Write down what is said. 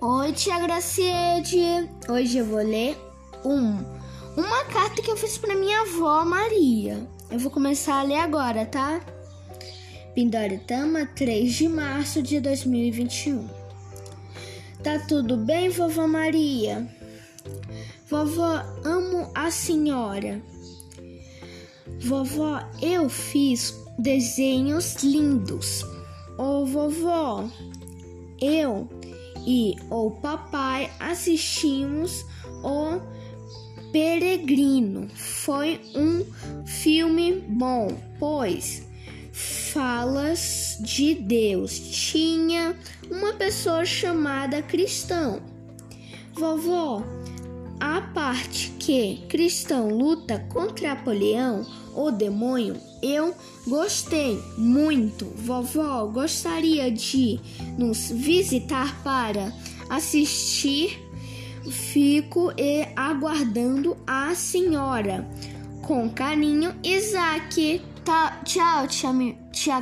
Oi, tia Graciede. Hoje eu vou ler um, uma carta que eu fiz para minha avó Maria. Eu vou começar a ler agora, tá? Pindoritama, 3 de março de 2021. Tá tudo bem, vovó Maria? Vovó, amo a senhora. Vovó, eu fiz desenhos lindos. Ô, vovó, eu e o papai assistimos O Peregrino. Foi um filme bom, pois falas de Deus. Tinha uma pessoa chamada Cristão. Vovó, parte que Cristão luta contra Napoleão, o demônio, eu gostei muito. Vovó gostaria de nos visitar para assistir. Fico e aguardando a senhora. Com carinho, Isaac. Tá, tchau, tia, tia.